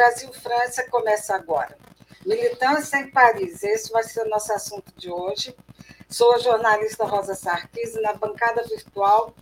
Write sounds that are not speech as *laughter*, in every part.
Brasil-França começa agora. Militância em Paris, esse vai ser o nosso assunto de hoje. Sou a jornalista Rosa Sarkis, na bancada virtual,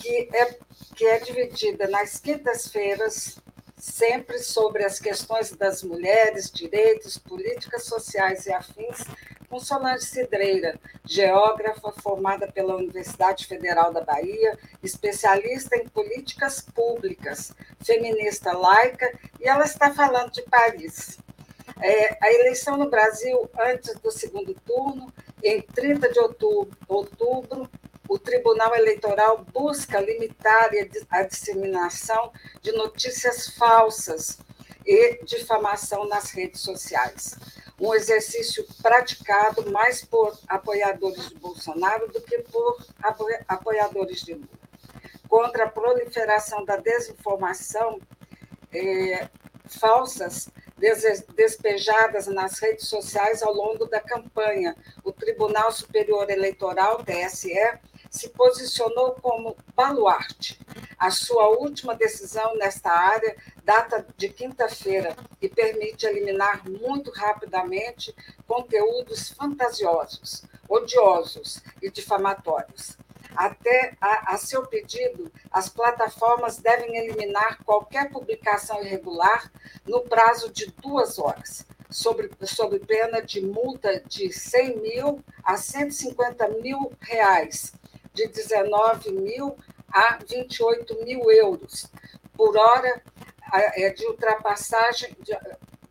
que é, que é dividida nas quintas-feiras, sempre sobre as questões das mulheres, direitos, políticas sociais e afins, com Solange Cidreira, geógrafa formada pela Universidade Federal da Bahia, especialista em políticas públicas, feminista laica, e ela está falando de Paris. É, a eleição no Brasil, antes do segundo turno, em 30 de outubro, outubro o Tribunal Eleitoral busca limitar a disseminação de notícias falsas e difamação nas redes sociais um exercício praticado mais por apoiadores de Bolsonaro do que por apoiadores de Lula. Contra a proliferação da desinformação é, falsas despejadas nas redes sociais ao longo da campanha, o Tribunal Superior Eleitoral, TSE, se posicionou como baluarte. A sua última decisão nesta área data de quinta-feira e permite eliminar muito rapidamente conteúdos fantasiosos, odiosos e difamatórios. Até a, a, seu pedido, as plataformas devem eliminar qualquer publicação irregular no prazo de duas horas, sob, sob pena de multa de 100 mil a 150 mil reais de 19 mil a 28 mil euros por hora é, de ultrapassagem, de,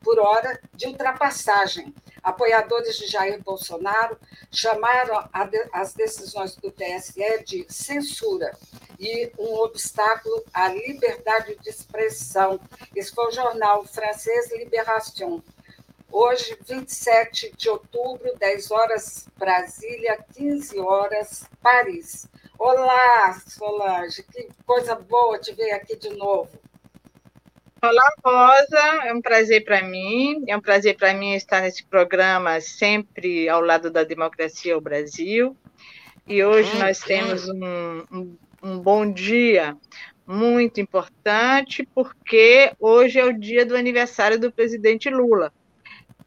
por hora de ultrapassagem. Apoiadores de Jair Bolsonaro chamaram as decisões do TSE de censura e um obstáculo à liberdade de expressão. Esse foi o jornal francês Libération. Hoje, 27 de outubro, 10 horas Brasília, 15 horas Paris. Olá, Solange, que coisa boa te ver aqui de novo. Olá, Rosa, é um prazer para mim, é um prazer para mim estar nesse programa sempre ao lado da democracia ao Brasil. E hoje nós temos um, um, um bom dia muito importante, porque hoje é o dia do aniversário do presidente Lula.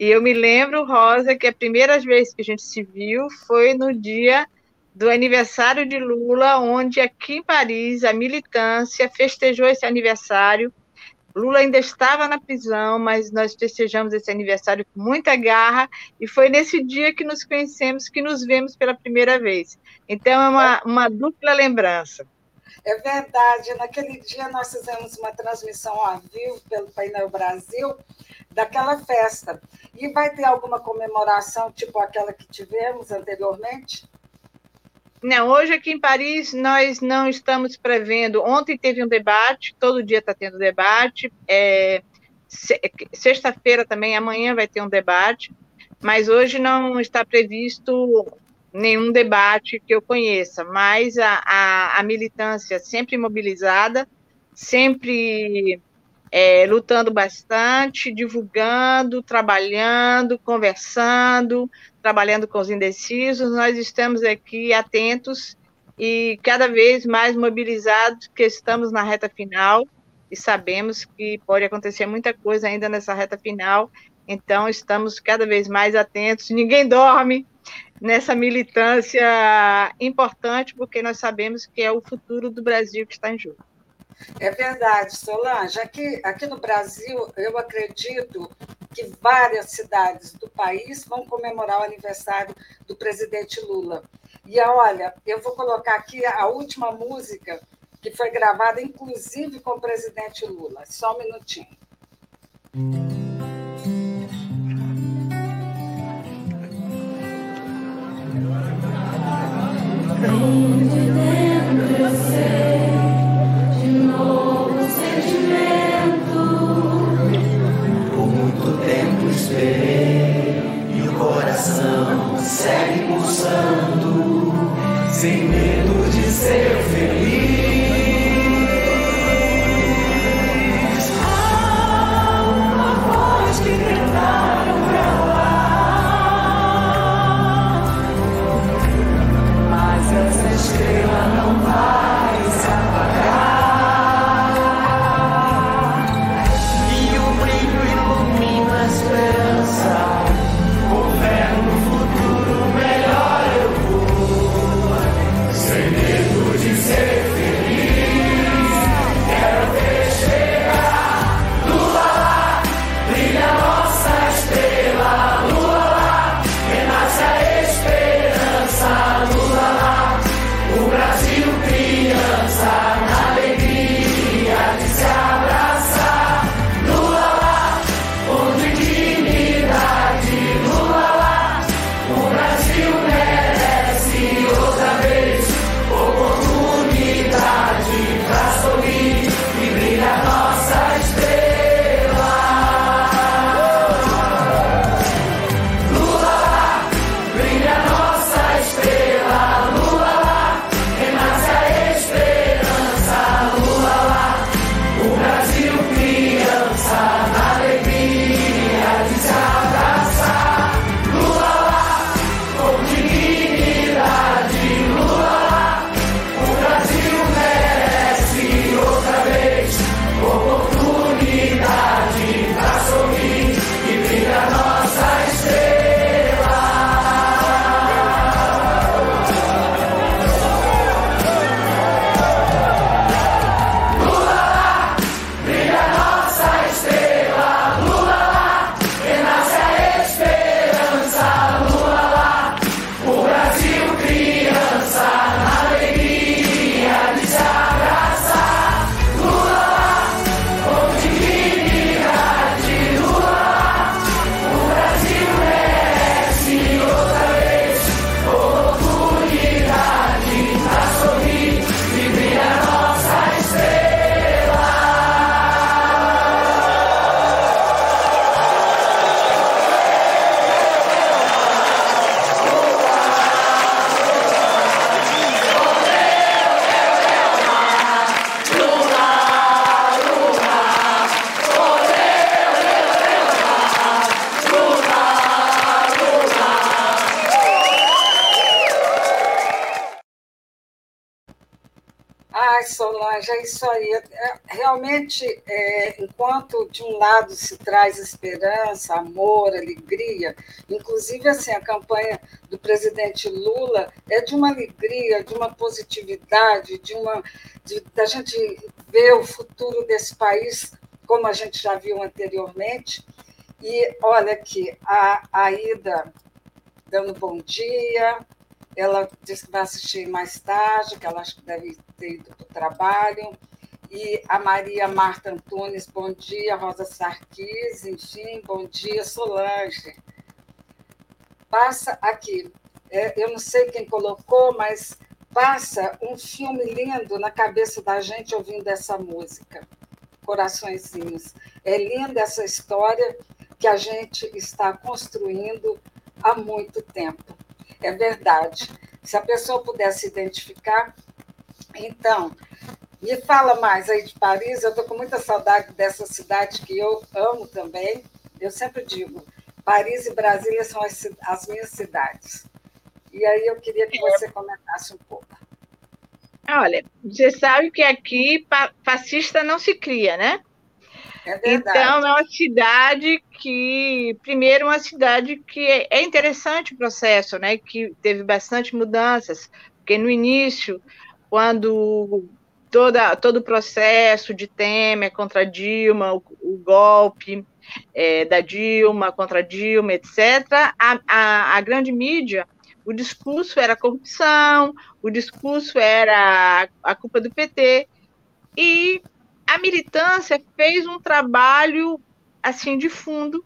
E eu me lembro, Rosa, que a primeira vez que a gente se viu foi no dia do aniversário de Lula, onde aqui em Paris a militância festejou esse aniversário. Lula ainda estava na prisão, mas nós festejamos esse aniversário com muita garra, e foi nesse dia que nos conhecemos, que nos vemos pela primeira vez. Então, é uma, uma dupla lembrança. É verdade, naquele dia nós fizemos uma transmissão ao vivo pelo Painel Brasil, daquela festa. E vai ter alguma comemoração, tipo aquela que tivemos anteriormente? Não, hoje aqui em Paris nós não estamos prevendo. Ontem teve um debate, todo dia está tendo debate. É, Sexta-feira também, amanhã vai ter um debate, mas hoje não está previsto nenhum debate que eu conheça. Mas a, a, a militância sempre mobilizada, sempre é, lutando bastante, divulgando, trabalhando, conversando, trabalhando com os indecisos. Nós estamos aqui atentos e cada vez mais mobilizados, que estamos na reta final e sabemos que pode acontecer muita coisa ainda nessa reta final. Então, estamos cada vez mais atentos. Ninguém dorme nessa militância importante, porque nós sabemos que é o futuro do Brasil que está em jogo. É verdade, Solange. Aqui, aqui no Brasil, eu acredito que várias cidades do país vão comemorar o aniversário do presidente Lula. E olha, eu vou colocar aqui a última música que foi gravada, inclusive com o presidente Lula. Só um minutinho. E o coração segue pulsando, sem medo de ser Realmente, é, enquanto de um lado se traz esperança, amor, alegria, inclusive assim, a campanha do presidente Lula é de uma alegria, de uma positividade, de uma de, da gente ver o futuro desse país, como a gente já viu anteriormente. E olha aqui, a, a Ida dando bom dia, ela disse que vai assistir mais tarde, que ela acho que deve ter ido para o trabalho. E a Maria Marta Antunes, bom dia. Rosa Sarquis, enfim, bom dia. Solange. Passa aqui. É, eu não sei quem colocou, mas passa um filme lindo na cabeça da gente ouvindo essa música. Coraçõezinhos. É linda essa história que a gente está construindo há muito tempo. É verdade. Se a pessoa pudesse identificar. Então, me fala mais aí de Paris. Eu estou com muita saudade dessa cidade que eu amo também. Eu sempre digo: Paris e Brasília são as, as minhas cidades. E aí eu queria que você comentasse um pouco. Olha, você sabe que aqui fascista não se cria, né? É então, é uma cidade que, primeiro, uma cidade que é interessante o processo, né? Que teve bastante mudanças, porque no início, quando toda, todo o processo de Temer contra Dilma, o, o golpe é, da Dilma contra Dilma, etc., a, a, a grande mídia o discurso era corrupção, o discurso era a culpa do PT, e a militância fez um trabalho assim de fundo,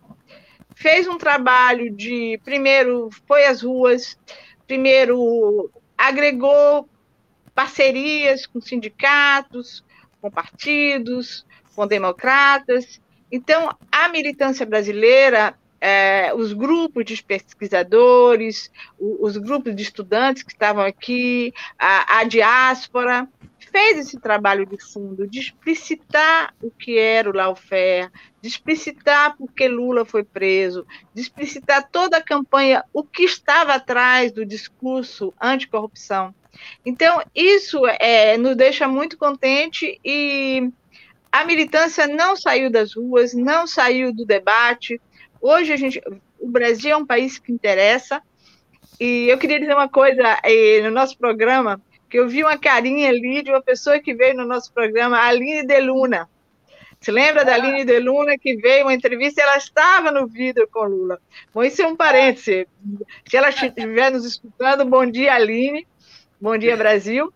fez um trabalho de primeiro foi às ruas, primeiro agregou parcerias com sindicatos, com partidos, com democratas. Então, a militância brasileira, é, os grupos de pesquisadores, os grupos de estudantes que estavam aqui, a, a diáspora, fez esse trabalho de fundo, de explicitar o que era o lawfare, de explicitar por que Lula foi preso, de explicitar toda a campanha, o que estava atrás do discurso anticorrupção. Então, isso é, nos deixa muito contente e a militância não saiu das ruas, não saiu do debate. Hoje a gente, o Brasil é um país que interessa. E eu queria dizer uma coisa eh, no nosso programa que eu vi uma carinha ali de uma pessoa que veio no nosso programa, a Aline Deluna. Se lembra da Aline Deluna que veio uma entrevista ela estava no vídeo com Lula? Bom, isso é um parêntese. Se ela estiver nos escutando, bom dia, Aline. Bom dia, Brasil.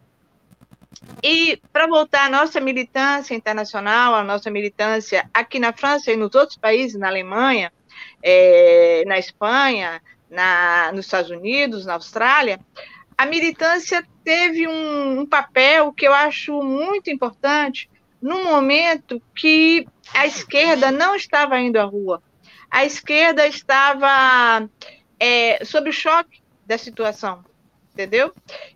E para voltar à nossa militância internacional, à nossa militância aqui na França e nos outros países, na Alemanha, é, na Espanha, na, nos Estados Unidos, na Austrália, a militância teve um, um papel que eu acho muito importante no momento que a esquerda não estava indo à rua. A esquerda estava é, sob o choque da situação, entendeu?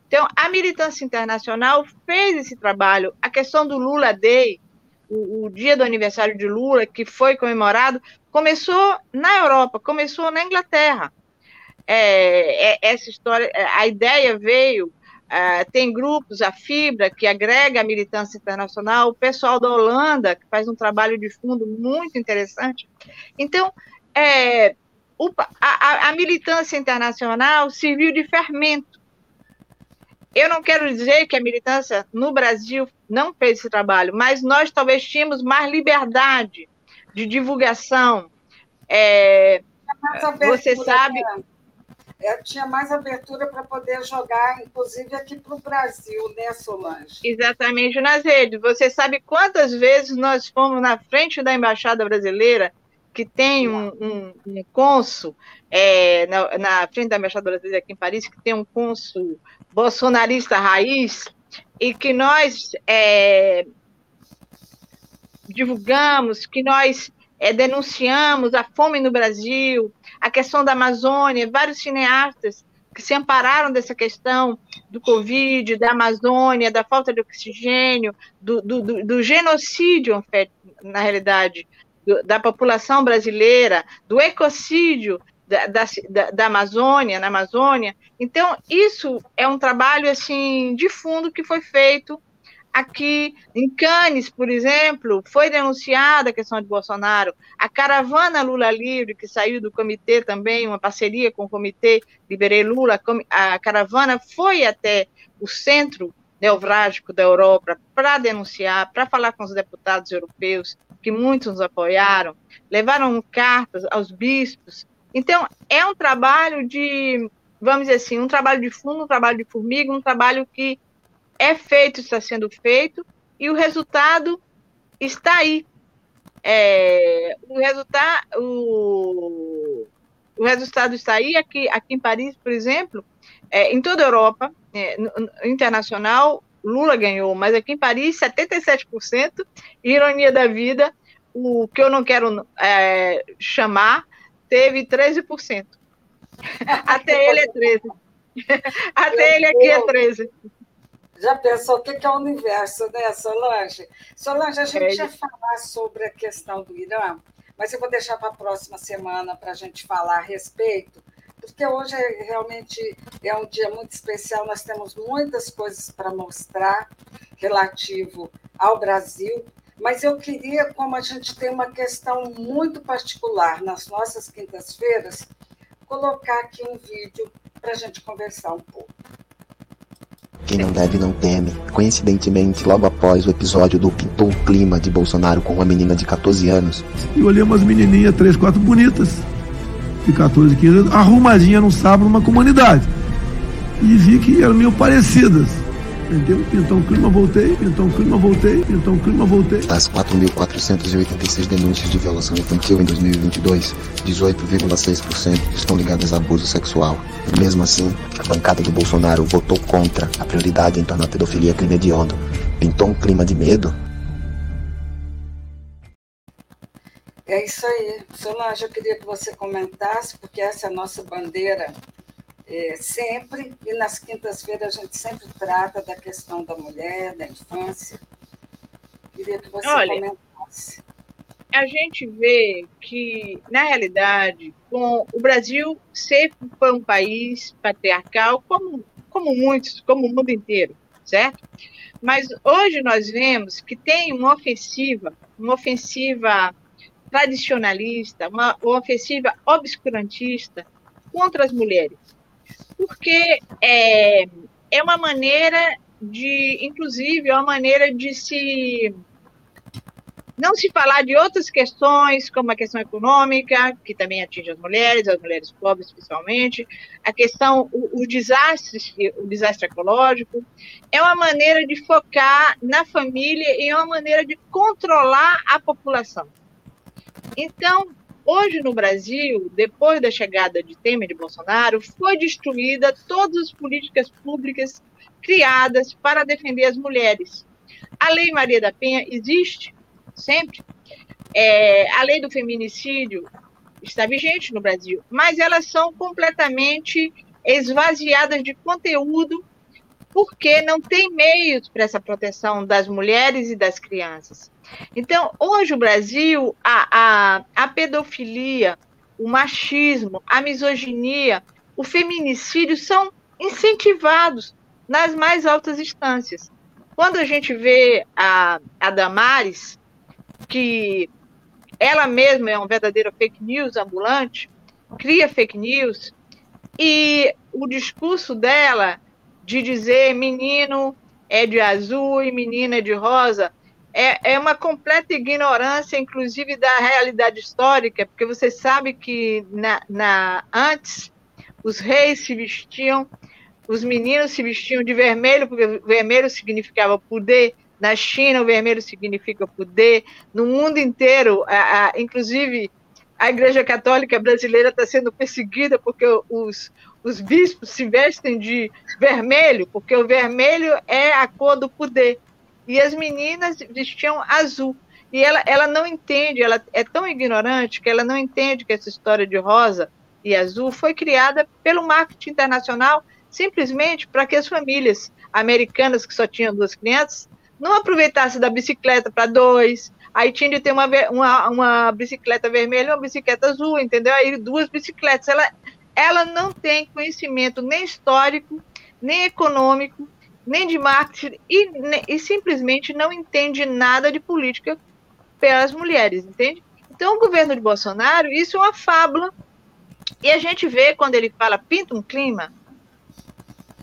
Então, a militância internacional fez esse trabalho. A questão do Lula Day, o, o dia do aniversário de Lula, que foi comemorado, começou na Europa, começou na Inglaterra é, é, essa história, é, a ideia veio, é, tem grupos, a Fibra, que agrega a militância internacional, o pessoal da Holanda, que faz um trabalho de fundo muito interessante. Então, é, a, a militância internacional serviu de fermento. Eu não quero dizer que a militância no Brasil não fez esse trabalho, mas nós talvez tínhamos mais liberdade de divulgação. É, você sabe. Né? é, tinha mais abertura para poder jogar, inclusive aqui para o Brasil, né, Solange? Exatamente, nas redes. Você sabe quantas vezes nós fomos na frente da Embaixada Brasileira, que tem um, um, um cônsul, é, na, na, frente da Embaixada Brasileira aqui em Paris, que tem um cônsul bolsonarista raiz, e que nós é, divulgamos, que nós é, denunciamos a fome no Brasil, a questão da Amazônia, vários cineastas que se ampararam dessa questão do Covid, da Amazônia, da falta de oxigênio, do, do, do, do genocídio, na realidade, da população brasileira, do ecocídio da, da, da, Amazônia, na Amazônia. Então, isso é um trabalho assim de fundo que foi feito aqui em Cannes, por exemplo, foi denunciada a questão de Bolsonaro. A caravana Lula Livre, que saiu do comitê também, uma parceria com o comitê Liberei Lula, a caravana foi até o centro neurálgico da Europa para denunciar, para falar com os deputados europeus, que muitos nos apoiaram, levaram cartas aos bispos. Então, é um trabalho de, vamos dizer assim, um trabalho de fundo, um trabalho de formiga, um trabalho que é feito, está sendo feito, e o resultado está aí. É, o, resultado, o, o resultado está aí, aqui, aqui em Paris, por exemplo, é, em toda a Europa, é, internacional, Lula ganhou, mas aqui em Paris, 77%, ironia da vida, o que eu não quero é, chamar, teve 13%. *laughs* Até ele é 13%. *laughs* Até ele aqui é 13%. Já pensou o que é o universo, né, Solange? Solange, a gente é. ia falar sobre a questão do Irã, mas eu vou deixar para a próxima semana para a gente falar a respeito, porque hoje é, realmente é um dia muito especial, nós temos muitas coisas para mostrar relativo ao Brasil, mas eu queria, como a gente tem uma questão muito particular nas nossas quintas-feiras, colocar aqui um vídeo para a gente conversar um pouco. Quem não deve não teme. Coincidentemente, logo após o episódio do Pintou um Clima de Bolsonaro com uma menina de 14 anos. E olhei umas menininhas, três, quatro bonitas, de 14, 15 anos, arrumadinha num sábado numa comunidade. E vi que eram meio parecidas. Entendeu? Um clima, voltei, pintou um clima, voltei, pintou um clima, voltei. Das 4.486 denúncias de violação infantil em 2022, 18,6% estão ligadas a abuso sexual. Mesmo assim, a bancada do Bolsonaro votou contra a prioridade em tornar a pedofilia crime hediondo. Pintou um clima de medo? É isso aí. Solange, eu queria que você comentasse, porque essa é a nossa bandeira é, sempre, e nas quintas-feiras a gente sempre trata da questão da mulher, da infância. Queria que você Olha, comentasse. A gente vê que, na realidade, com o Brasil sempre foi um país patriarcal, como, como muitos, como o mundo inteiro, certo? Mas hoje nós vemos que tem uma ofensiva, uma ofensiva tradicionalista, uma, uma ofensiva obscurantista contra as mulheres porque é, é uma maneira de, inclusive, é uma maneira de se não se falar de outras questões, como a questão econômica, que também atinge as mulheres, as mulheres pobres principalmente, a questão, o, o desastre, o desastre ecológico, é uma maneira de focar na família e é uma maneira de controlar a população. Então, Hoje, no Brasil, depois da chegada de Temer e de Bolsonaro, foi destruída todas as políticas públicas criadas para defender as mulheres. A Lei Maria da Penha existe sempre. É, a lei do feminicídio está vigente no Brasil, mas elas são completamente esvaziadas de conteúdo porque não tem meios para essa proteção das mulheres e das crianças. Então, hoje o Brasil, a, a, a pedofilia, o machismo, a misoginia, o feminicídio são incentivados nas mais altas instâncias. Quando a gente vê a, a Damares, que ela mesma é um verdadeiro fake news ambulante, cria fake news, e o discurso dela de dizer menino é de azul e menina é de rosa, é, é uma completa ignorância, inclusive, da realidade histórica, porque você sabe que na, na, antes os reis se vestiam, os meninos se vestiam de vermelho, porque vermelho significava poder. Na China, o vermelho significa poder. No mundo inteiro, a, a, inclusive, a Igreja Católica Brasileira está sendo perseguida porque os, os bispos se vestem de vermelho, porque o vermelho é a cor do poder e as meninas vestiam azul. E ela, ela não entende, ela é tão ignorante que ela não entende que essa história de rosa e azul foi criada pelo marketing internacional simplesmente para que as famílias americanas que só tinham duas crianças não aproveitassem da bicicleta para dois, aí tinha de ter uma, uma, uma bicicleta vermelha e uma bicicleta azul, entendeu? Aí duas bicicletas. Ela, ela não tem conhecimento nem histórico, nem econômico, nem de marketing e, e simplesmente não entende nada de política pelas mulheres, entende? Então, o governo de Bolsonaro, isso é uma fábula. E a gente vê quando ele fala pinta um clima,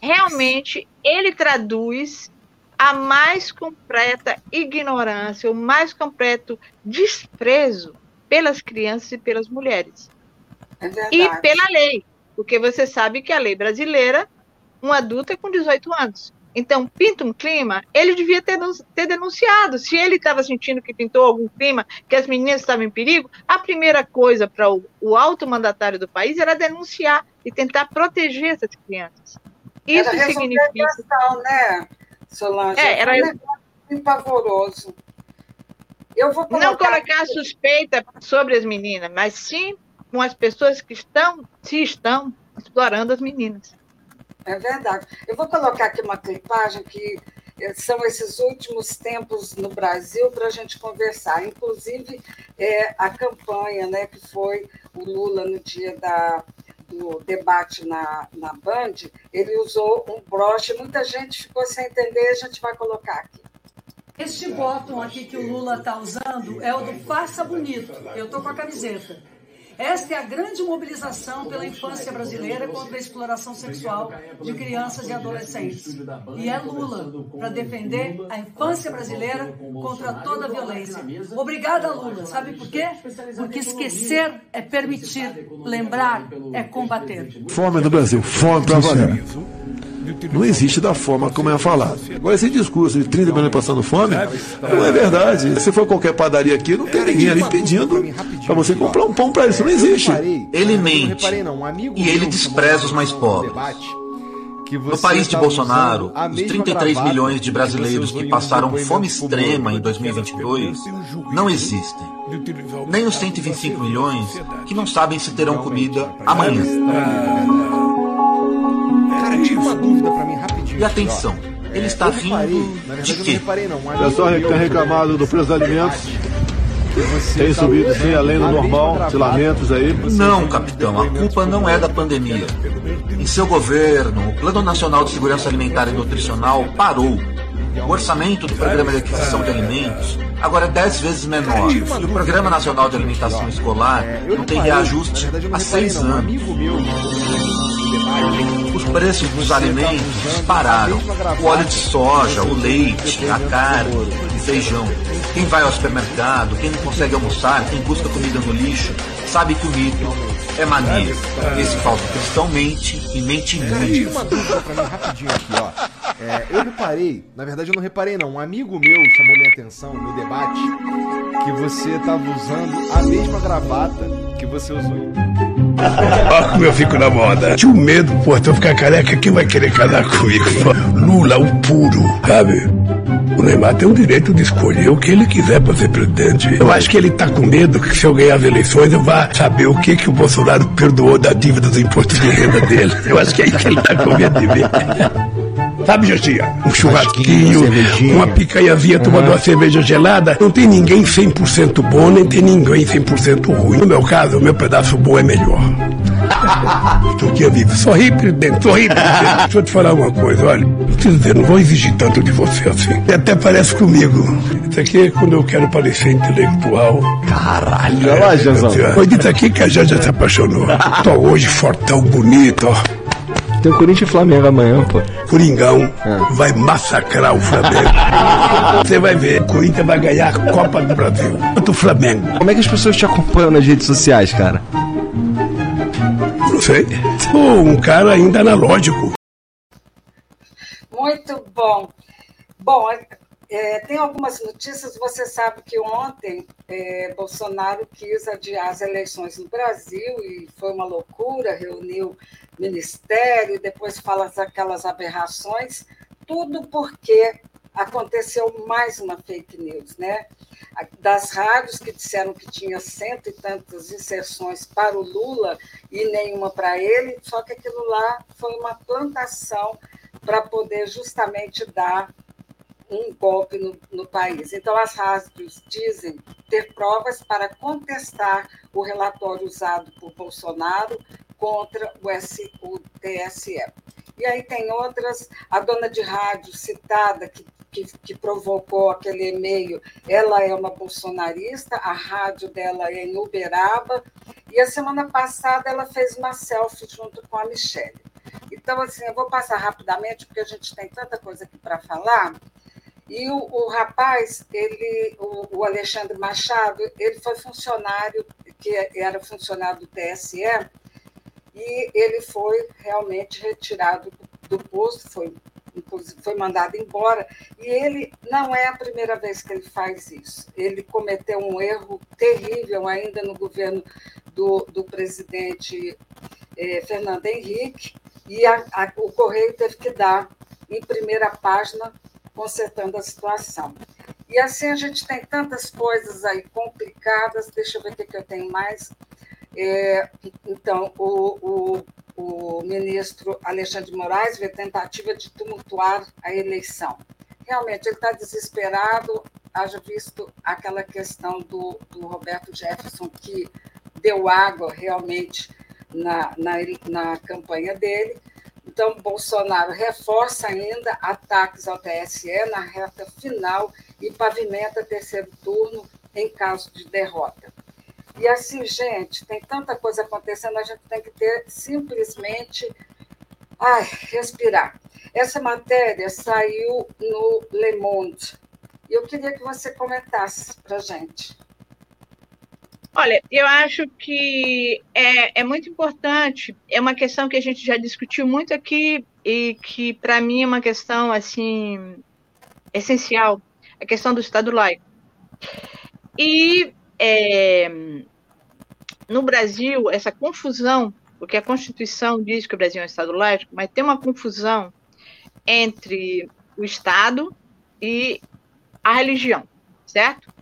realmente ele traduz a mais completa ignorância, o mais completo desprezo pelas crianças e pelas mulheres. É e pela lei, porque você sabe que a lei brasileira, um adulto é com 18 anos. Então, pinta um clima, ele devia ter, ter denunciado. Se ele estava sentindo que pintou algum clima, que as meninas estavam em perigo, a primeira coisa para o, o alto mandatário do país era denunciar e tentar proteger essas crianças. Isso era significa. Questão, né, Solange? É, era um pavoroso. Eu vou colocar... Não colocar suspeita sobre as meninas, mas sim com as pessoas que estão, se estão, explorando as meninas. É verdade. Eu vou colocar aqui uma clipagem que eh, são esses últimos tempos no Brasil para a gente conversar. Inclusive, é, a campanha né, que foi o Lula no dia da, do debate na, na Band, ele usou um broche, muita gente ficou sem entender, a gente vai colocar aqui. Este botão aqui que o Lula está usando é o do Faça Bonito. Eu estou com a camiseta. Esta é a grande mobilização pela infância brasileira contra a exploração sexual de crianças e adolescentes. E é Lula para defender a infância brasileira contra toda a violência. Obrigada, Lula. Sabe por quê? Porque esquecer é permitir, lembrar é combater. Fome no Brasil, fome para valer não existe da forma como é falado. Agora, esse discurso de 30 milhões passando fome, não é verdade. Se for qualquer padaria aqui, não tem ninguém ali pedindo para você comprar um pão para. Isso não existe. Ele mente e ele despreza os mais pobres. No país de Bolsonaro, os 33 milhões de brasileiros que passaram fome extrema em 2022 não existem. Nem os 125 milhões que não sabem se terão comida amanhã. Uma dúvida pra mim rapidinho. E atenção, ele está rindo de quê? O pessoal tem reclamado do preço dos alimentos. Tem subido sim, além do normal, de lamentos aí. Não, capitão, a culpa não é da pandemia. Em seu governo, o Plano Nacional de Segurança Alimentar e Nutricional parou. O orçamento do Programa de Aquisição de Alimentos agora é 10 vezes menor. E o Programa Nacional de Alimentação Escolar não tem reajuste há seis anos. Os preços dos alimentos dispararam. O óleo de soja, o leite, a carne, o feijão. Quem vai ao supermercado, quem não consegue almoçar, quem busca comida no lixo, sabe que o mito é mania. Esse falso cristão mente e mente muito. uma dúvida pra mim rapidinho aqui, ó. É, eu reparei, na verdade eu não reparei não, um amigo meu chamou minha atenção no debate que você estava usando a mesma gravata que você usou. *laughs* Olha como eu fico na moda. Tinha um medo, pô, eu ficar careca, quem vai querer casar comigo? Lula, o puro, sabe? O Neymar tem o direito de escolher o que ele quiser para ser presidente. Eu acho que ele tá com medo que se eu ganhar as eleições eu vá saber o que, que o Bolsonaro perdoou da dívida dos impostos de renda dele. Eu acho que é isso que ele tá com medo de ver. Sabe, Josia? Um churrasquinho, uma picanhazinha uhum. tomando uma cerveja gelada. Não tem ninguém 100% bom, nem tem ninguém 100% ruim. No meu caso, o meu pedaço bom é melhor. *laughs* Estou aqui, amigo. Sorri, presidente, sorri, presidente. Deixa eu te falar uma coisa, olha. Não preciso dizer, não vou exigir tanto de você assim. E até parece comigo. Isso aqui é quando eu quero parecer intelectual. Caralho, olha lá, Jazão. Foi dito aqui que a Janja se apaixonou. *laughs* Tô hoje fortão, bonito, ó. Tem o Corinthians e Flamengo amanhã, pô. Coringão é. vai massacrar o Flamengo. *laughs* Você vai ver, o Corinthians vai ganhar a Copa do Brasil. Quanto o Flamengo. Como é que as pessoas te acompanham nas redes sociais, cara? Sei. Sou um cara ainda analógico. Muito bom. Bom, é, tem algumas notícias. Você sabe que ontem é, Bolsonaro quis adiar as eleições no Brasil e foi uma loucura, reuniu ministério, depois fala aquelas aberrações, tudo porque aconteceu mais uma fake news, né? Das rádios que disseram que tinha cento e tantas inserções para o Lula e nenhuma para ele, só que aquilo lá foi uma plantação para poder justamente dar um golpe no, no, país. Então, as rádios dizem ter provas para contestar o relatório usado por Bolsonaro contra o, S, o TSE. E aí tem outras, a dona de rádio citada, que, que, que provocou aquele e-mail, ela é uma bolsonarista, a rádio dela é em Uberaba, e a semana passada ela fez uma selfie junto com a Michelle. Então, assim, eu vou passar rapidamente, porque a gente tem tanta coisa aqui para falar. E o, o, rapaz, ele, o, o, Alexandre Machado, ele foi funcionário, que era funcionário do TSE, e ele foi realmente retirado do, posto, foi, foi mandado embora. E ele não é a primeira vez que ele faz isso. Ele cometeu um erro terrível ainda no governo do, do presidente eh, Fernando Henrique, e a, a, o Correio teve que dar em primeira página consertando a situação. E assim a gente tem tantas coisas aí complicadas, deixa eu ver o que, que eu tenho mais. É, então, o, o, o ministro Alexandre de Moraes vê tentativa de tumultuar a eleição. Realmente, ele está desesperado, haja visto aquela questão do, do Roberto Jefferson, que deu água realmente na, na, na campanha dele. Então, Bolsonaro reforça ainda ataques ao TSE na reta final e pavimenta terceiro turno em caso de derrota. E assim, gente, tem tanta coisa acontecendo, a gente tem que ter simplesmente ai, respirar. Essa matéria saiu no Le Monde. E eu queria que você comentasse para a gente. Olha, eu acho que é, é muito importante, é uma questão que a gente já discutiu muito aqui e que, para mim, é uma questão, assim, essencial, a questão do Estado laico. E é, no Brasil, essa confusão, porque a Constituição diz que o Brasil é um Estado laico, mas tem uma confusão entre o Estado e a religião, certo?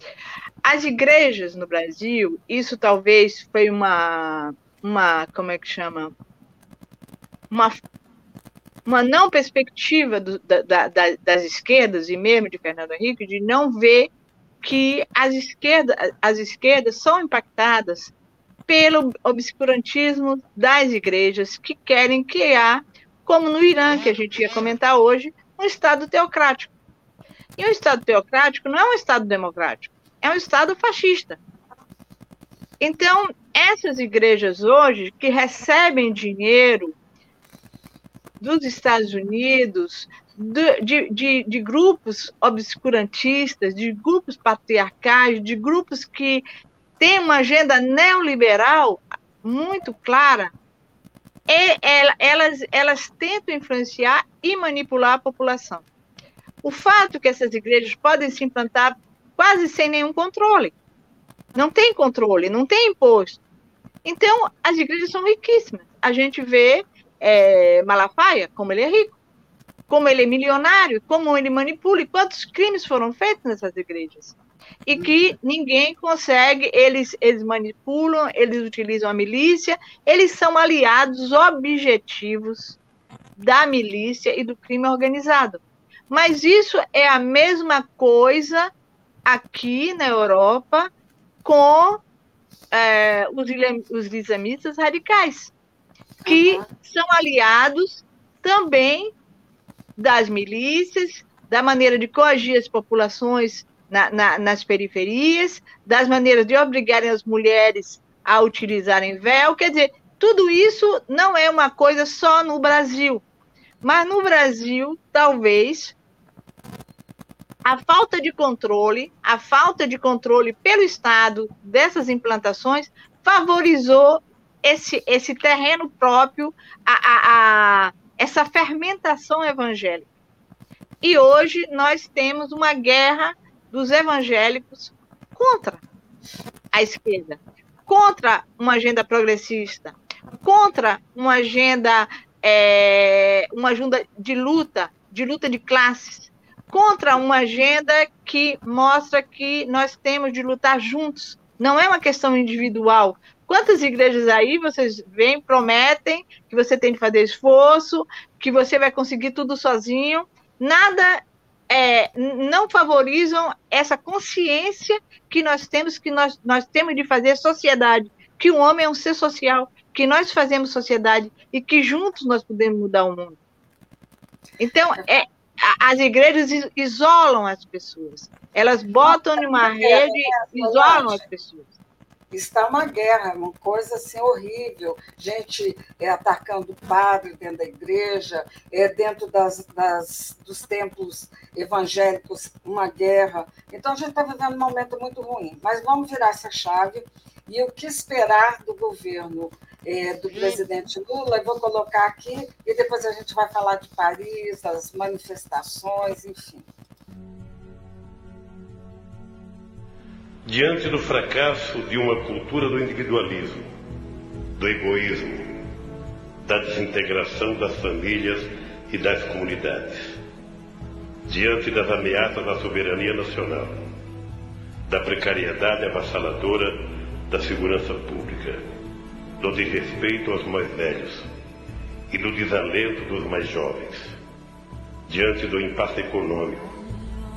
As igrejas no Brasil, isso talvez foi uma, uma como é que chama? Uma, uma não perspectiva do, da, da, das esquerdas, e mesmo de Fernando Henrique, de não ver que as esquerdas, as esquerdas são impactadas pelo obscurantismo das igrejas que querem criar, como no Irã, que a gente ia comentar hoje, um Estado teocrático. E um Estado teocrático não é um Estado democrático é um Estado fascista. Então, essas igrejas hoje que recebem dinheiro dos Estados Unidos, de, de, de, grupos obscurantistas, de grupos patriarcais, de grupos que têm uma agenda neoliberal muito clara, e elas, elas tentam influenciar e manipular a população. O fato que essas igrejas podem se implantar quase sem nenhum controle. Não tem controle, não tem imposto. Então, as igrejas são riquíssimas. A gente vê é, Malafaia, como ele é rico, como ele é milionário, como ele manipula, e quantos crimes foram feitos nessas igrejas. E que ninguém consegue, eles, eles manipulam, eles utilizam a milícia, eles são aliados objetivos da milícia e do crime organizado. Mas isso é a mesma coisa aqui na Europa com é, os, os islamistas radicais, que uhum. são aliados também das milícias, da maneira de coagir as populações na, na, nas periferias, das maneiras de obrigarem as mulheres a utilizarem véu. Quer dizer, tudo isso não é uma coisa só no Brasil. Mas no Brasil, talvez, a falta de controle, a falta de controle pelo Estado dessas implantações favorizou esse, esse terreno próprio, a, a, a, essa fermentação evangélica. E hoje nós temos uma guerra dos evangélicos contra a esquerda, contra uma agenda progressista, contra uma agenda, é, uma agenda de luta, de luta de classes, contra uma agenda que mostra que nós temos de lutar juntos. Não é uma questão individual. Quantas igrejas aí vocês vêm, prometem que você tem de fazer esforço, que você vai conseguir tudo sozinho? Nada é, não favorizam essa consciência que nós temos que nós, nós temos de fazer sociedade, que o homem é um ser social, que nós fazemos sociedade e que juntos nós podemos mudar o mundo. Então, é, as igrejas isolam as pessoas. Elas botam numa rede e isolam as pessoas. Está uma guerra, uma coisa assim horrível. Gente é, atacando padre dentro da igreja, é, dentro das, das, dos templos evangélicos, uma guerra. Então, a gente está vivendo um momento muito ruim. Mas vamos virar essa chave. E o que esperar do governo é, do presidente Lula? Eu vou colocar aqui e depois a gente vai falar de Paris, das manifestações, enfim. Diante do fracasso de uma cultura do individualismo, do egoísmo, da desintegração das famílias e das comunidades, diante das ameaças à soberania nacional, da precariedade avassaladora da segurança pública, do desrespeito aos mais velhos e do desalento dos mais jovens, diante do impasse econômico,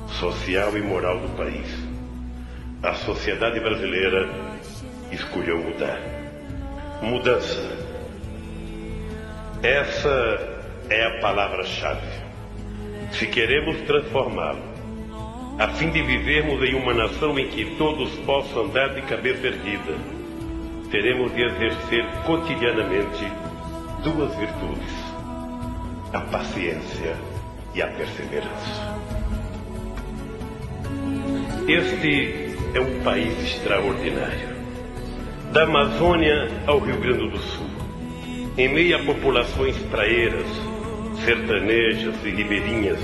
social e moral do país a sociedade brasileira escolheu mudar. Mudança. Essa é a palavra-chave. Se queremos transformá-lo, a fim de vivermos em uma nação em que todos possam andar de cabeça erguida, teremos de exercer cotidianamente duas virtudes: a paciência e a perseverança. Este é um país extraordinário. Da Amazônia ao Rio Grande do Sul, em meio a populações praeiras, sertanejas e ribeirinhas,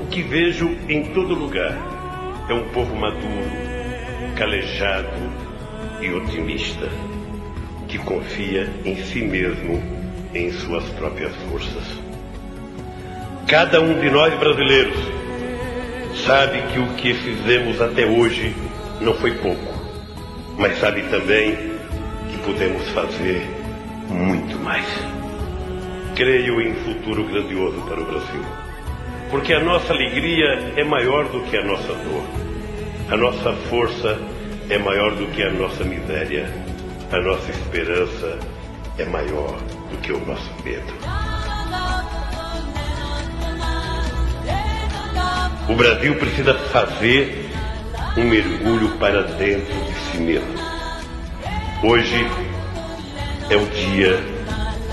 o que vejo em todo lugar é um povo maduro, calejado e otimista, que confia em si mesmo, em suas próprias forças. Cada um de nós brasileiros sabe que o que fizemos até hoje não foi pouco, mas sabe também que podemos fazer muito mais. Creio em futuro grandioso para o Brasil, porque a nossa alegria é maior do que a nossa dor, a nossa força é maior do que a nossa miséria, a nossa esperança é maior do que o nosso medo. O Brasil precisa fazer um mergulho para dentro de si mesmo. Hoje é o dia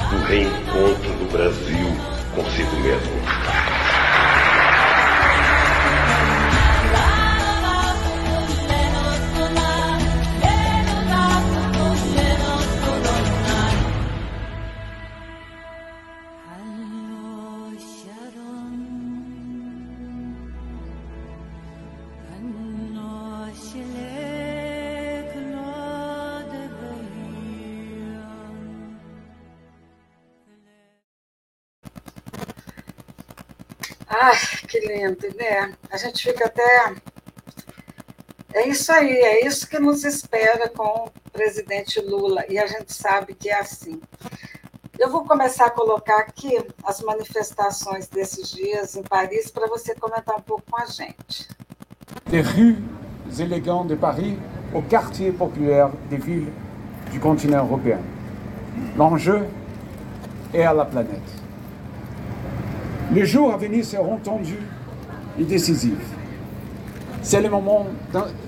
do reencontro do Brasil consigo mesmo. Né? A gente fica até. É isso aí, é isso que nos espera com o presidente Lula, e a gente sabe que é assim. Eu vou começar a colocar aqui as manifestações desses dias em Paris para você comentar um pouco com a gente. Des rues élégantes de Paris au quartier populaire des villes du continent européen. L'enjeu est à la planète. Les jours à venir seront tendus et. C'est le moment,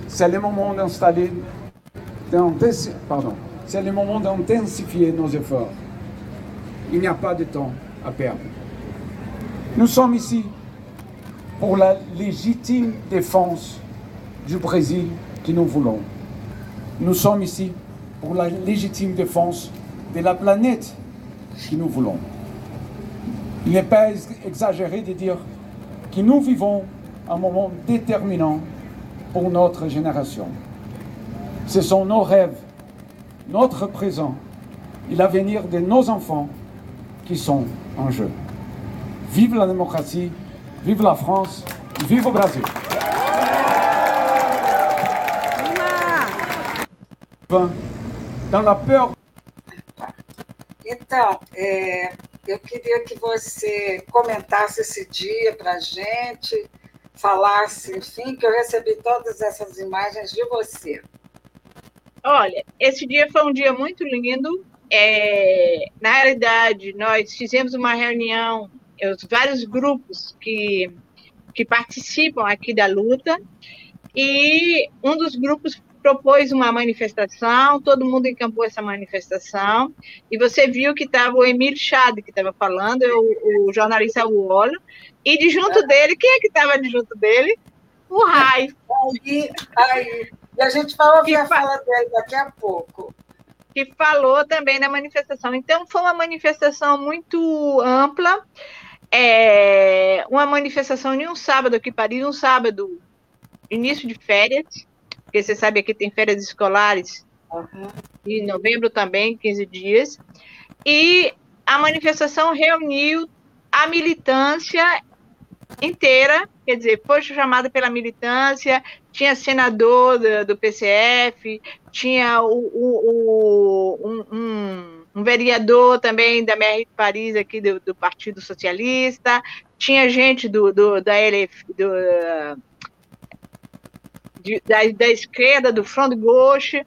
c'est le moment d'installer, pardon, c'est le moment d'intensifier nos efforts. Il n'y a pas de temps à perdre. Nous sommes ici pour la légitime défense du Brésil que nous voulons. Nous sommes ici pour la légitime défense de la planète que nous voulons. Il n'est pas exagéré de dire que nous vivons un moment déterminant pour notre génération. Ce sont nos rêves, notre présent et l'avenir de nos enfants qui sont en jeu. Vive la démocratie, vive la France, vive o Brasil. Dans la peur. Eu queria que você comentasse esse dia para a gente, falasse, enfim, que eu recebi todas essas imagens de você. Olha, esse dia foi um dia muito lindo. É, na realidade, nós fizemos uma reunião os vários grupos que, que participam aqui da luta, e um dos grupos propôs uma manifestação, todo mundo encampou essa manifestação, e você viu que estava o Emir Chad, que estava falando, o, o jornalista Uolo, e de junto é. dele, quem é que estava de junto dele? O Rai. Aí, aí. E a gente vai ouvir a fala dele daqui a pouco. Que falou também na manifestação. Então, foi uma manifestação muito ampla, é, uma manifestação em um sábado aqui em Paris, um sábado, início de férias, porque você sabe que tem férias escolares, uhum. em novembro também, 15 dias, e a manifestação reuniu a militância inteira, quer dizer, foi chamada pela militância, tinha senador do, do PCF, tinha o, o, o um, um, um, vereador também da MR de Paris, aqui do, do Partido Socialista, tinha gente do, do da LF, do, de, da, da esquerda, do Front Gauche,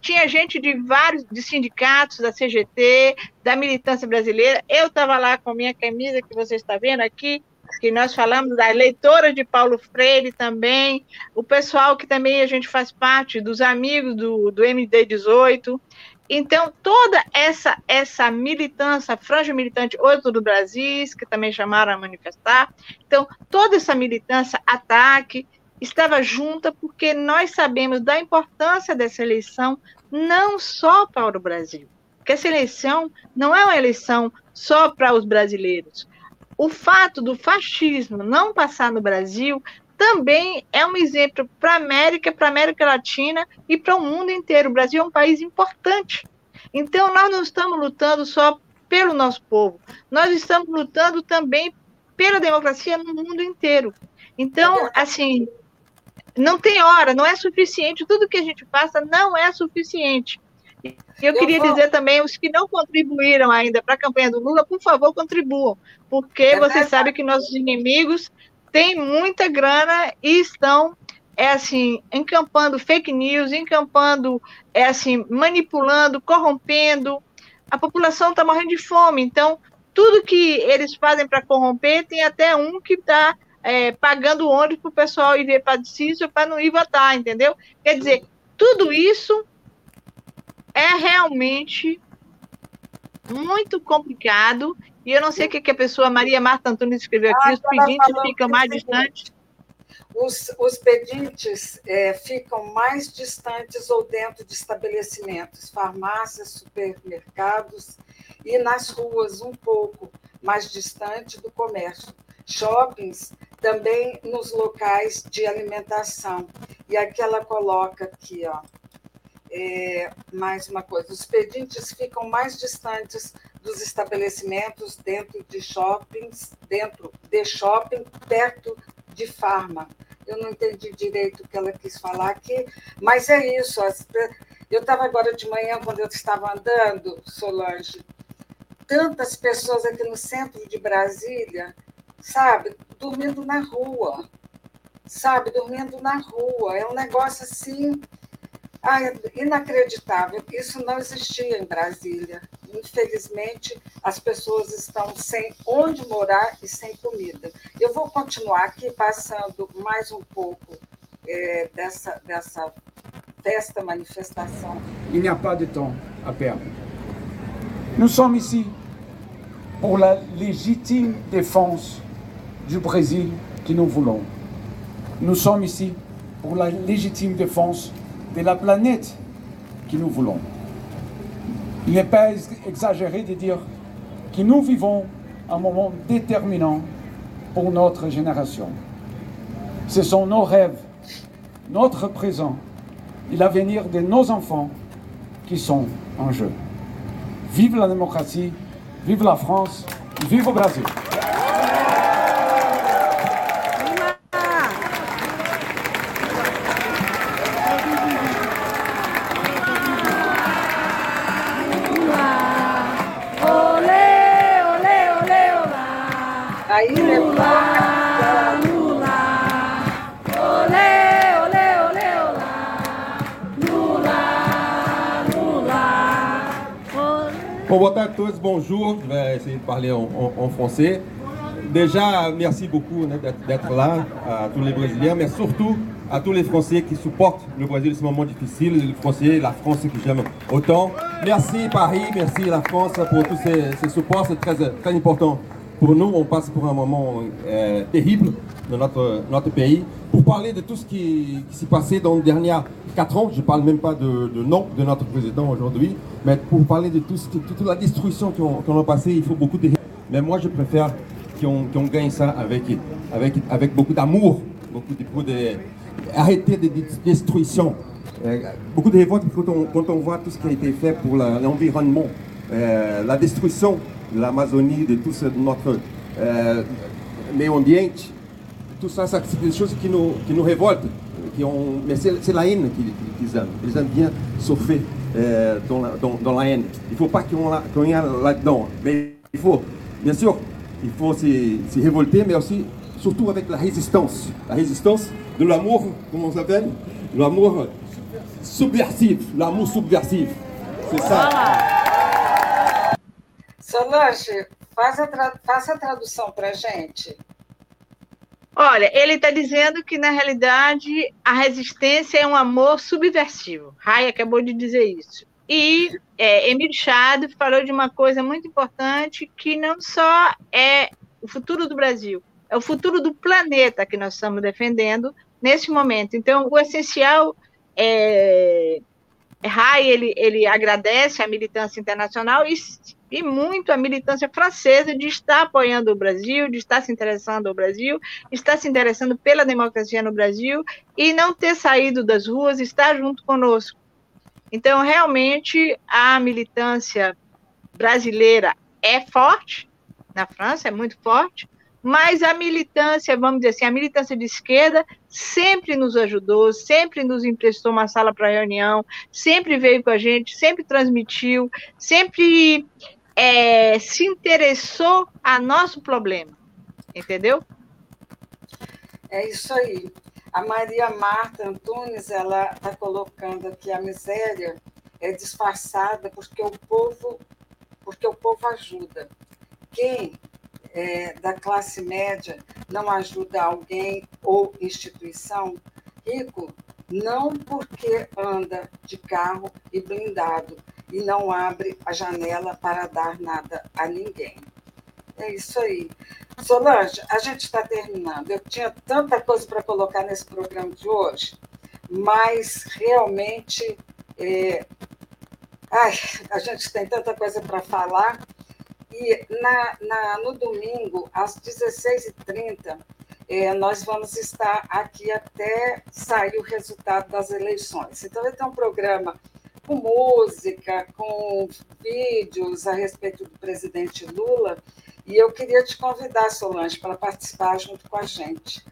tinha gente de vários de sindicatos, da CGT, da militância brasileira. Eu estava lá com a minha camisa que você está vendo aqui, que nós falamos da leitora de Paulo Freire também, o pessoal que também a gente faz parte dos amigos do, do MD18. Então, toda essa essa militância, franja militante, oito do Brasil, que também chamaram a manifestar, então, toda essa militância, ataque, estava junta porque nós sabemos da importância dessa eleição não só para o Brasil, que essa eleição não é uma eleição só para os brasileiros. O fato do fascismo não passar no Brasil também é um exemplo para a América, para a América Latina e para o mundo inteiro. O Brasil é um país importante. Então, nós não estamos lutando só pelo nosso povo, nós estamos lutando também pela democracia no mundo inteiro. Então, assim, não tem hora, não é suficiente. Tudo que a gente faça não é suficiente. Eu, eu queria vou... dizer também, os que não contribuíram ainda para a campanha do Lula, por favor, contribuam, porque é você verdade. sabe que nossos inimigos têm muita grana e estão é assim, encampando fake news, encampando, é assim, manipulando, corrompendo. A população está morrendo de fome, então tudo que eles fazem para corromper tem até um que está é, pagando ônibus para o pessoal ir para Cícero para não ir votar, entendeu? Quer dizer, tudo isso é realmente muito complicado e eu não sei o que, que a pessoa, Maria Marta Antunes, escreveu aqui, ah, os pedintes ficam mais distantes. Os, os pedintes é, ficam mais distantes ou dentro de estabelecimentos, farmácias, supermercados e nas ruas um pouco mais distante do comércio. Shoppings também nos locais de alimentação. E aqui ela coloca aqui, ó, é, mais uma coisa, os pedintes ficam mais distantes dos estabelecimentos dentro de shoppings, dentro de shopping, perto de farma. Eu não entendi direito o que ela quis falar aqui, mas é isso. Eu estava agora de manhã, quando eu estava andando, Solange, tantas pessoas aqui no centro de Brasília, sabe, dormindo na rua, sabe, dormindo na rua. É um negócio assim inacreditável. Isso não existia em Brasília. Infelizmente, as pessoas estão sem onde morar e sem comida. Eu vou continuar aqui passando mais um pouco é, dessa, dessa festa, manifestação. Il n'y a pas de temps à perdre. Nous sommes ici pour la légitime défense du Brésil que nous voulons. Nous sommes ici pour la légitime défense de la planète que nous voulons. Il n'est pas exagéré de dire que nous vivons un moment déterminant pour notre génération. Ce sont nos rêves, notre présent et l'avenir de nos enfants qui sont en jeu. Vive la démocratie, vive la France, vive le Brésil. Bon, a todos, bonjour, je vais essayer de parler en, français. déjà, merci beaucoup d'être là, à tous les Brésiliens, mais surtout à tous les Français qui supportent le Brésil en ce moment difficile, les Français, la France que j'aime autant. Merci Paris, merci la France pour tous ces, ces supports, c'est très, très important pour nous. On passe pour un moment euh, terrible dans notre, notre pays. Pour parler de tout ce qui, s'est passé dans les derniers quatre ans, je ne parle même pas de, de nom de notre président aujourd'hui, mais pour parler de tout, toute la destruction qu'on a passée, il faut beaucoup de... Mais moi, je préfère qu'on gagne ça avec, avec, avec beaucoup d'amour, beaucoup de, de... Arrêter de, de destruction. Euh, beaucoup de révoltes quand on, voit tout ce qui a été fait pour l'environnement, euh, la destruction de l'Amazonie, de tout ce, notre euh, meio ambiente, tout ça, ça, c'est des choses qui nous, qui nous révoltent. Qui ont, mais c'est la haine qu'ils aiment. Ils aiment bien surfer euh, dans, la, dans, dans la haine. Il ne faut pas qu'on y aille là-dedans. Mais il faut, bien sûr, il faut se, se révolter, mais aussi, surtout avec la résistance. La résistance de l'amour, comment on s'appelle? L'amour subversif, l'amour subversif. C'est ça. Solange, faz a faça a tradução para gente. Olha, ele está dizendo que, na realidade, a resistência é um amor subversivo. Rai acabou de dizer isso. E é, Emílio Chado falou de uma coisa muito importante, que não só é o futuro do Brasil, é o futuro do planeta que nós estamos defendendo nesse momento. Então, o essencial é... Rai, ele, ele agradece a militância internacional e, e muito a militância francesa de estar apoiando o Brasil, de estar se interessando ao Brasil, estar se interessando pela democracia no Brasil e não ter saído das ruas, estar junto conosco. Então, realmente, a militância brasileira é forte, na França é muito forte, mas a militância, vamos dizer assim, a militância de esquerda sempre nos ajudou, sempre nos emprestou uma sala para reunião, sempre veio com a gente, sempre transmitiu, sempre é, se interessou a nosso problema, entendeu? É isso aí. A Maria Marta Antunes, ela está colocando aqui a miséria é disfarçada porque o povo, porque o povo ajuda. Quem é, da classe média não ajuda alguém ou instituição rico, não porque anda de carro e blindado e não abre a janela para dar nada a ninguém. É isso aí. Solange, a gente está terminando. Eu tinha tanta coisa para colocar nesse programa de hoje, mas realmente é... Ai, a gente tem tanta coisa para falar. E na, na, no domingo, às 16h30, é, nós vamos estar aqui até sair o resultado das eleições. Então, vai ter um programa com música, com vídeos a respeito do presidente Lula. E eu queria te convidar, Solange, para participar junto com a gente,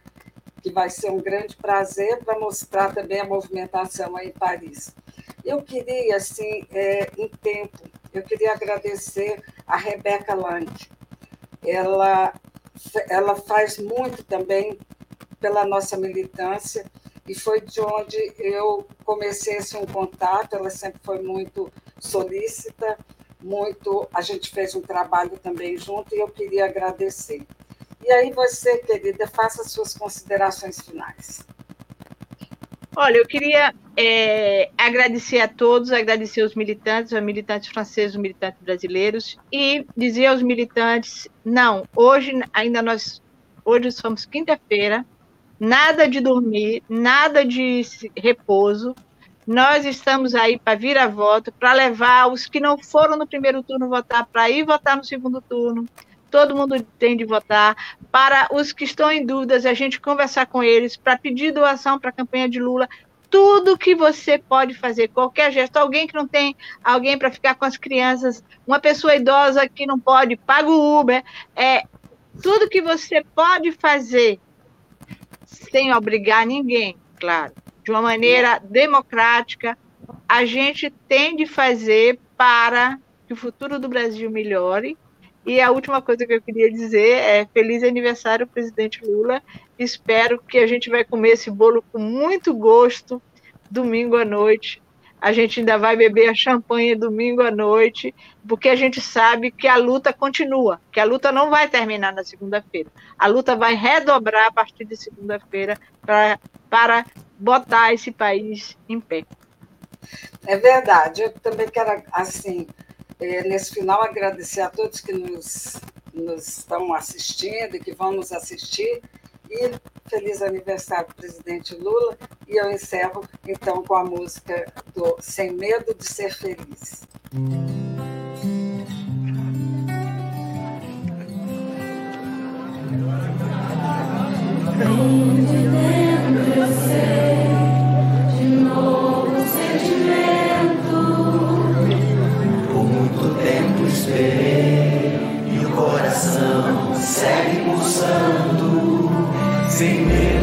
que vai ser um grande prazer para mostrar também a movimentação aí em Paris. Eu queria, assim, é, em tempo, eu queria agradecer a Rebeca Lang. Ela, ela faz muito também pela nossa militância e foi de onde eu comecei esse um contato. Ela sempre foi muito solícita, muito. A gente fez um trabalho também junto e eu queria agradecer. E aí você, querida, faça suas considerações finais. Olha, eu queria é, agradecer a todos, agradecer aos militantes, aos militantes franceses, aos militantes brasileiros e dizer aos militantes, não, hoje ainda nós, hoje somos quinta-feira, nada de dormir, nada de repouso, nós estamos aí para vir a voto, para levar os que não foram no primeiro turno votar, para ir votar no segundo turno, todo mundo tem de votar. Para os que estão em dúvidas, a gente conversar com eles, para pedir doação para a campanha de Lula. Tudo que você pode fazer, qualquer gesto, alguém que não tem alguém para ficar com as crianças, uma pessoa idosa que não pode, paga o Uber, é, tudo que você pode fazer sem obrigar ninguém, claro, de uma maneira democrática, a gente tem de fazer para que o futuro do Brasil melhore e a última coisa que eu queria dizer é feliz aniversário, presidente Lula. Espero que a gente vai comer esse bolo com muito gosto domingo à noite, a gente ainda vai beber a champanhe domingo à noite, porque a gente sabe que a luta continua, que a luta não vai terminar na segunda-feira. A luta vai redobrar a partir de segunda-feira para, botar esse país em pé. É verdade. Eu também quero, assim, é, nesse final, agradecer a todos que nos, nos estão assistindo e que vão nos assistir. E feliz aniversário, presidente Lula. E eu encerro, então, com a música do Sem Medo de Ser Feliz. Vem de dentro eu sei, de novo sentimento. Por muito tempo esperei e o coração segue pulsando sem medo